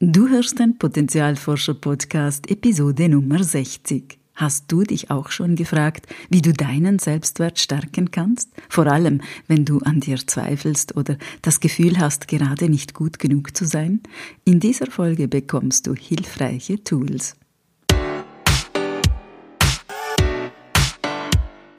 Du hörst den Potenzialforscher Podcast Episode Nummer 60. Hast du dich auch schon gefragt, wie du deinen Selbstwert stärken kannst? Vor allem, wenn du an dir zweifelst oder das Gefühl hast, gerade nicht gut genug zu sein? In dieser Folge bekommst du hilfreiche Tools.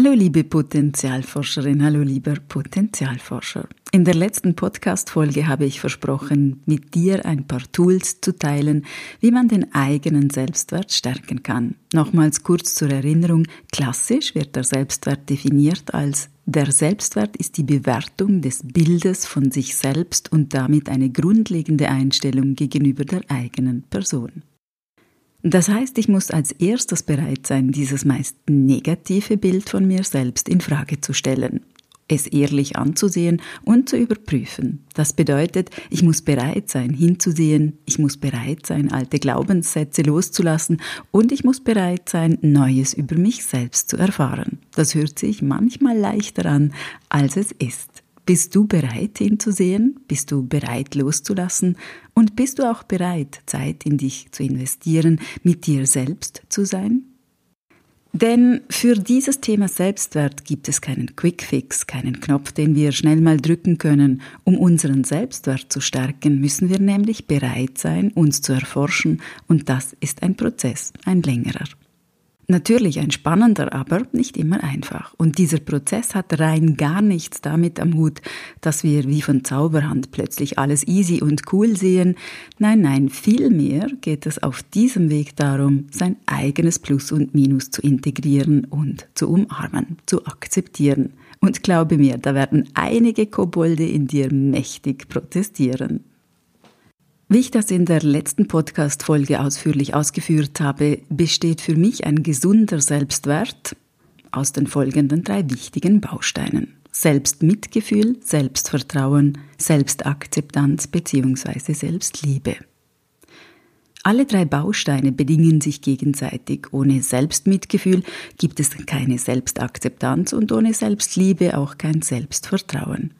Hallo liebe Potenzialforscherin, hallo lieber Potenzialforscher. In der letzten Podcast-Folge habe ich versprochen, mit dir ein paar Tools zu teilen, wie man den eigenen Selbstwert stärken kann. Nochmals kurz zur Erinnerung, klassisch wird der Selbstwert definiert als der Selbstwert ist die Bewertung des Bildes von sich selbst und damit eine grundlegende Einstellung gegenüber der eigenen Person. Das heißt, ich muss als erstes bereit sein, dieses meist negative Bild von mir selbst in Frage zu stellen, es ehrlich anzusehen und zu überprüfen. Das bedeutet, ich muss bereit sein, hinzusehen, ich muss bereit sein, alte Glaubenssätze loszulassen und ich muss bereit sein, Neues über mich selbst zu erfahren. Das hört sich manchmal leichter an, als es ist. Bist du bereit hinzusehen? Bist du bereit loszulassen? Und bist du auch bereit, Zeit in dich zu investieren, mit dir selbst zu sein? Denn für dieses Thema Selbstwert gibt es keinen Quickfix, keinen Knopf, den wir schnell mal drücken können. Um unseren Selbstwert zu stärken, müssen wir nämlich bereit sein, uns zu erforschen, und das ist ein Prozess, ein längerer. Natürlich ein spannender, aber nicht immer einfach. Und dieser Prozess hat rein gar nichts damit am Hut, dass wir wie von Zauberhand plötzlich alles easy und cool sehen. Nein, nein, vielmehr geht es auf diesem Weg darum, sein eigenes Plus und Minus zu integrieren und zu umarmen, zu akzeptieren. Und glaube mir, da werden einige Kobolde in dir mächtig protestieren. Wie ich das in der letzten Podcast-Folge ausführlich ausgeführt habe, besteht für mich ein gesunder Selbstwert aus den folgenden drei wichtigen Bausteinen. Selbstmitgefühl, Selbstvertrauen, Selbstakzeptanz bzw. Selbstliebe. Alle drei Bausteine bedingen sich gegenseitig. Ohne Selbstmitgefühl gibt es keine Selbstakzeptanz und ohne Selbstliebe auch kein Selbstvertrauen.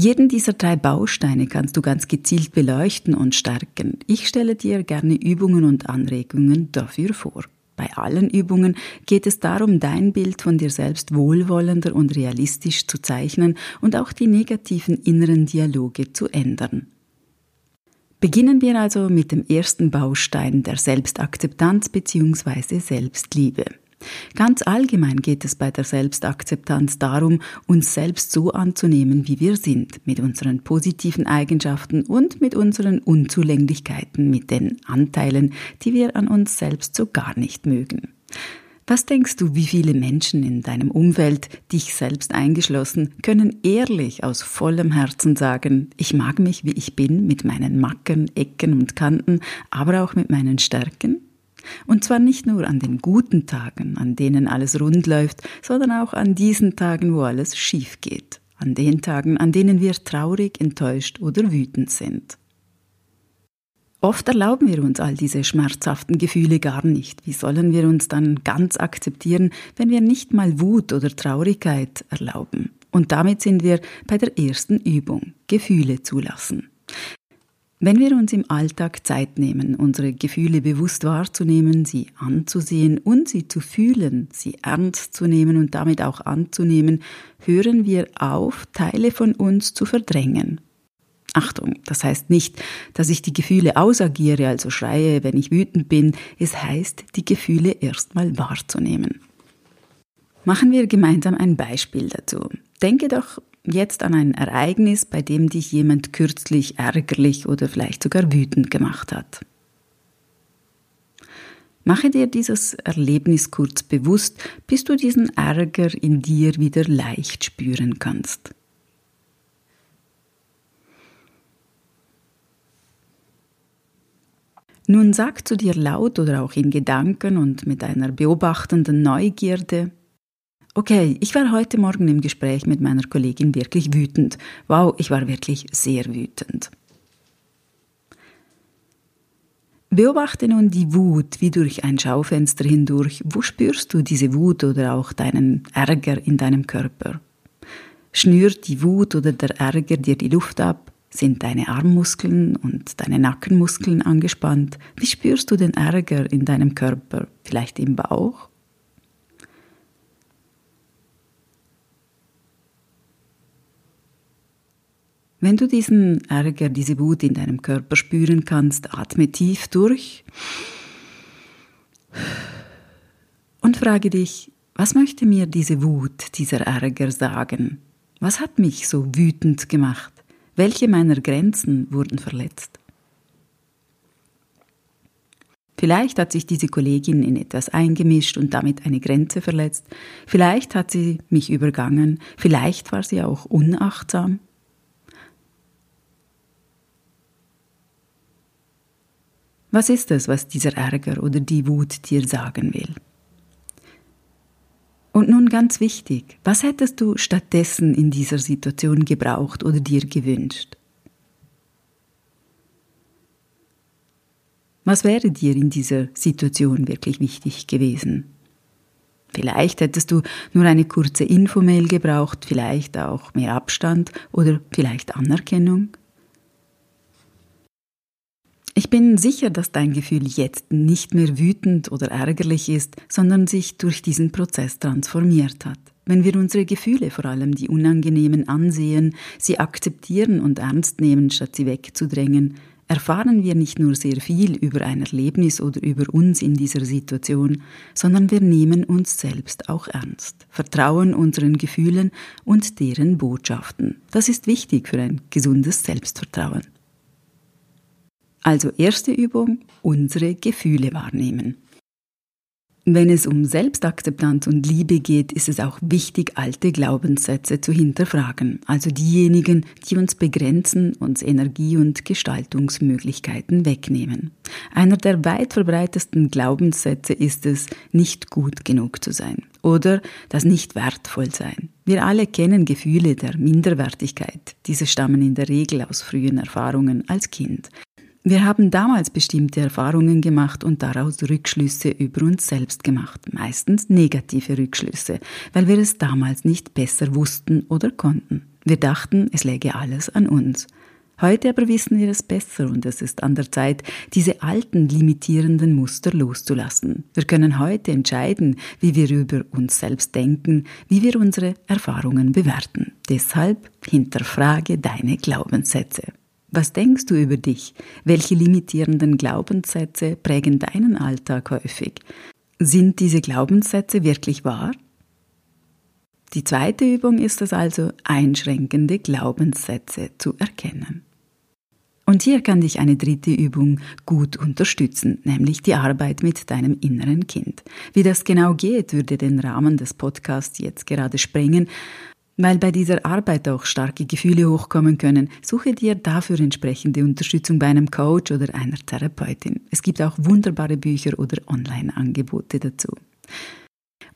Jeden dieser drei Bausteine kannst du ganz gezielt beleuchten und stärken. Ich stelle dir gerne Übungen und Anregungen dafür vor. Bei allen Übungen geht es darum, dein Bild von dir selbst wohlwollender und realistisch zu zeichnen und auch die negativen inneren Dialoge zu ändern. Beginnen wir also mit dem ersten Baustein der Selbstakzeptanz bzw. Selbstliebe. Ganz allgemein geht es bei der Selbstakzeptanz darum, uns selbst so anzunehmen, wie wir sind, mit unseren positiven Eigenschaften und mit unseren Unzulänglichkeiten, mit den Anteilen, die wir an uns selbst so gar nicht mögen. Was denkst du, wie viele Menschen in deinem Umfeld, dich selbst eingeschlossen, können ehrlich aus vollem Herzen sagen, ich mag mich, wie ich bin, mit meinen Macken, Ecken und Kanten, aber auch mit meinen Stärken? Und zwar nicht nur an den guten Tagen, an denen alles rund läuft, sondern auch an diesen Tagen, wo alles schief geht, an den Tagen, an denen wir traurig, enttäuscht oder wütend sind. Oft erlauben wir uns all diese schmerzhaften Gefühle gar nicht. Wie sollen wir uns dann ganz akzeptieren, wenn wir nicht mal Wut oder Traurigkeit erlauben? Und damit sind wir bei der ersten Übung, Gefühle zulassen. Wenn wir uns im Alltag Zeit nehmen, unsere Gefühle bewusst wahrzunehmen, sie anzusehen und sie zu fühlen, sie ernst zu nehmen und damit auch anzunehmen, hören wir auf, Teile von uns zu verdrängen. Achtung, das heißt nicht, dass ich die Gefühle ausagiere, also schreie, wenn ich wütend bin, es heißt, die Gefühle erstmal wahrzunehmen. Machen wir gemeinsam ein Beispiel dazu. Denke doch jetzt an ein Ereignis, bei dem dich jemand kürzlich ärgerlich oder vielleicht sogar wütend gemacht hat. Mache dir dieses Erlebnis kurz bewusst, bis du diesen Ärger in dir wieder leicht spüren kannst. Nun sag zu dir laut oder auch in Gedanken und mit einer beobachtenden Neugierde, Okay, ich war heute Morgen im Gespräch mit meiner Kollegin wirklich wütend. Wow, ich war wirklich sehr wütend. Beobachte nun die Wut wie durch ein Schaufenster hindurch. Wo spürst du diese Wut oder auch deinen Ärger in deinem Körper? Schnürt die Wut oder der Ärger dir die Luft ab? Sind deine Armmuskeln und deine Nackenmuskeln angespannt? Wie spürst du den Ärger in deinem Körper? Vielleicht im Bauch? Wenn du diesen Ärger, diese Wut in deinem Körper spüren kannst, atme tief durch und frage dich, was möchte mir diese Wut, dieser Ärger sagen? Was hat mich so wütend gemacht? Welche meiner Grenzen wurden verletzt? Vielleicht hat sich diese Kollegin in etwas eingemischt und damit eine Grenze verletzt. Vielleicht hat sie mich übergangen. Vielleicht war sie auch unachtsam. Was ist es, was dieser Ärger oder die Wut dir sagen will? Und nun ganz wichtig, was hättest du stattdessen in dieser Situation gebraucht oder dir gewünscht? Was wäre dir in dieser Situation wirklich wichtig gewesen? Vielleicht hättest du nur eine kurze Infomail gebraucht, vielleicht auch mehr Abstand oder vielleicht Anerkennung. Ich bin sicher, dass dein Gefühl jetzt nicht mehr wütend oder ärgerlich ist, sondern sich durch diesen Prozess transformiert hat. Wenn wir unsere Gefühle, vor allem die unangenehmen, ansehen, sie akzeptieren und ernst nehmen, statt sie wegzudrängen, erfahren wir nicht nur sehr viel über ein Erlebnis oder über uns in dieser Situation, sondern wir nehmen uns selbst auch ernst, vertrauen unseren Gefühlen und deren Botschaften. Das ist wichtig für ein gesundes Selbstvertrauen. Also erste Übung, unsere Gefühle wahrnehmen. Wenn es um Selbstakzeptanz und Liebe geht, ist es auch wichtig, alte Glaubenssätze zu hinterfragen, also diejenigen, die uns begrenzen, uns Energie und Gestaltungsmöglichkeiten wegnehmen. Einer der weit verbreitesten Glaubenssätze ist es, nicht gut genug zu sein oder das nicht wertvoll sein. Wir alle kennen Gefühle der Minderwertigkeit. Diese stammen in der Regel aus frühen Erfahrungen als Kind. Wir haben damals bestimmte Erfahrungen gemacht und daraus Rückschlüsse über uns selbst gemacht, meistens negative Rückschlüsse, weil wir es damals nicht besser wussten oder konnten. Wir dachten, es läge alles an uns. Heute aber wissen wir es besser und es ist an der Zeit, diese alten limitierenden Muster loszulassen. Wir können heute entscheiden, wie wir über uns selbst denken, wie wir unsere Erfahrungen bewerten. Deshalb hinterfrage deine Glaubenssätze. Was denkst du über dich? Welche limitierenden Glaubenssätze prägen deinen Alltag häufig? Sind diese Glaubenssätze wirklich wahr? Die zweite Übung ist es also, einschränkende Glaubenssätze zu erkennen. Und hier kann dich eine dritte Übung gut unterstützen, nämlich die Arbeit mit deinem inneren Kind. Wie das genau geht, würde den Rahmen des Podcasts jetzt gerade sprengen, weil bei dieser Arbeit auch starke Gefühle hochkommen können, suche dir dafür entsprechende Unterstützung bei einem Coach oder einer Therapeutin. Es gibt auch wunderbare Bücher oder Online-Angebote dazu.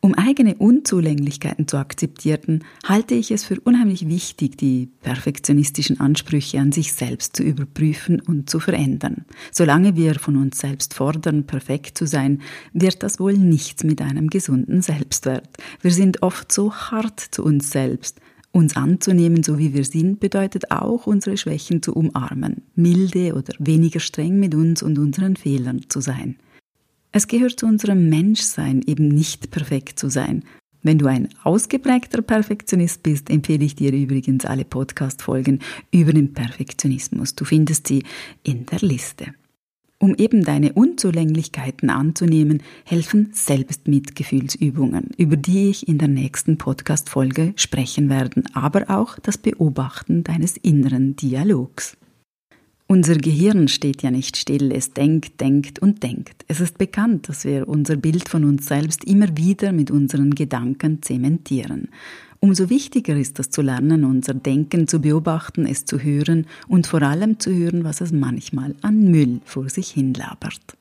Um eigene Unzulänglichkeiten zu akzeptieren, halte ich es für unheimlich wichtig, die perfektionistischen Ansprüche an sich selbst zu überprüfen und zu verändern. Solange wir von uns selbst fordern, perfekt zu sein, wird das wohl nichts mit einem gesunden Selbstwert. Wir sind oft so hart zu uns selbst. Uns anzunehmen, so wie wir sind, bedeutet auch, unsere Schwächen zu umarmen, milde oder weniger streng mit uns und unseren Fehlern zu sein. Es gehört zu unserem Menschsein, eben nicht perfekt zu sein. Wenn du ein ausgeprägter Perfektionist bist, empfehle ich dir übrigens alle Podcast-Folgen über den Perfektionismus. Du findest sie in der Liste. Um eben deine Unzulänglichkeiten anzunehmen, helfen Selbstmitgefühlsübungen, über die ich in der nächsten Podcast-Folge sprechen werde, aber auch das Beobachten deines inneren Dialogs. Unser Gehirn steht ja nicht still, es denkt, denkt und denkt. Es ist bekannt, dass wir unser Bild von uns selbst immer wieder mit unseren Gedanken zementieren. Umso wichtiger ist es zu lernen, unser Denken zu beobachten, es zu hören und vor allem zu hören, was es manchmal an Müll vor sich hin labert.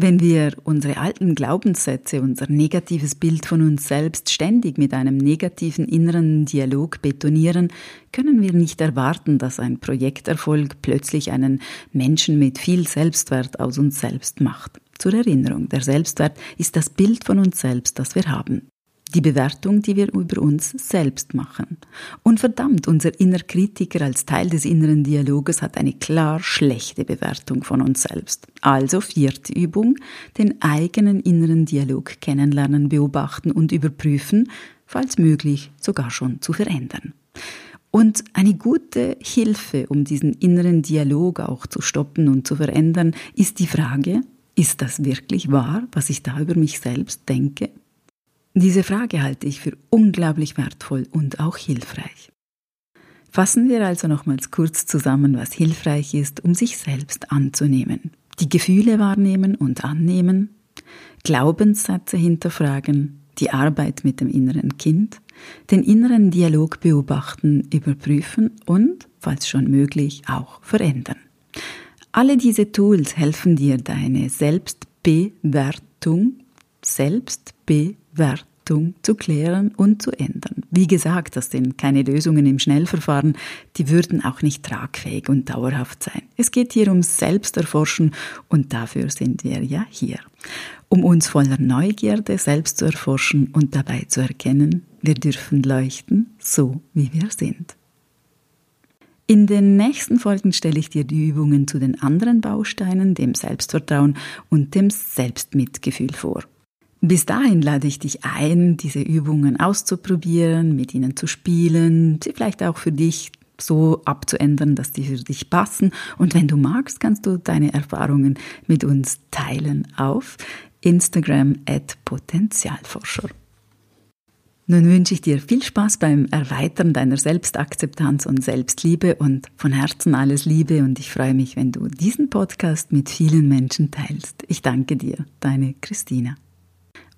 Wenn wir unsere alten Glaubenssätze, unser negatives Bild von uns selbst ständig mit einem negativen inneren Dialog betonieren, können wir nicht erwarten, dass ein Projekterfolg plötzlich einen Menschen mit viel Selbstwert aus uns selbst macht. Zur Erinnerung, der Selbstwert ist das Bild von uns selbst, das wir haben die Bewertung, die wir über uns selbst machen. Und verdammt, unser inner Kritiker als Teil des inneren Dialoges hat eine klar schlechte Bewertung von uns selbst. Also vierte Übung, den eigenen inneren Dialog kennenlernen, beobachten und überprüfen, falls möglich sogar schon zu verändern. Und eine gute Hilfe, um diesen inneren Dialog auch zu stoppen und zu verändern, ist die Frage, ist das wirklich wahr, was ich da über mich selbst denke? Diese Frage halte ich für unglaublich wertvoll und auch hilfreich. Fassen wir also nochmals kurz zusammen, was hilfreich ist, um sich selbst anzunehmen. Die Gefühle wahrnehmen und annehmen, Glaubenssätze hinterfragen, die Arbeit mit dem inneren Kind, den inneren Dialog beobachten, überprüfen und, falls schon möglich, auch verändern. Alle diese Tools helfen dir, deine Selbstbewertung, Selbstbewertung zu klären und zu ändern. Wie gesagt, das sind keine Lösungen im Schnellverfahren, die würden auch nicht tragfähig und dauerhaft sein. Es geht hier ums Selbsterforschen und dafür sind wir ja hier. Um uns voller Neugierde selbst zu erforschen und dabei zu erkennen, wir dürfen leuchten, so wie wir sind. In den nächsten Folgen stelle ich dir die Übungen zu den anderen Bausteinen, dem Selbstvertrauen und dem Selbstmitgefühl vor. Bis dahin lade ich dich ein, diese Übungen auszuprobieren, mit ihnen zu spielen, sie vielleicht auch für dich so abzuändern, dass die für dich passen. Und wenn du magst, kannst du deine Erfahrungen mit uns teilen auf Instagram at Potenzialforscher. Nun wünsche ich dir viel Spaß beim Erweitern deiner Selbstakzeptanz und Selbstliebe und von Herzen alles Liebe und ich freue mich, wenn du diesen Podcast mit vielen Menschen teilst. Ich danke dir, deine Christina.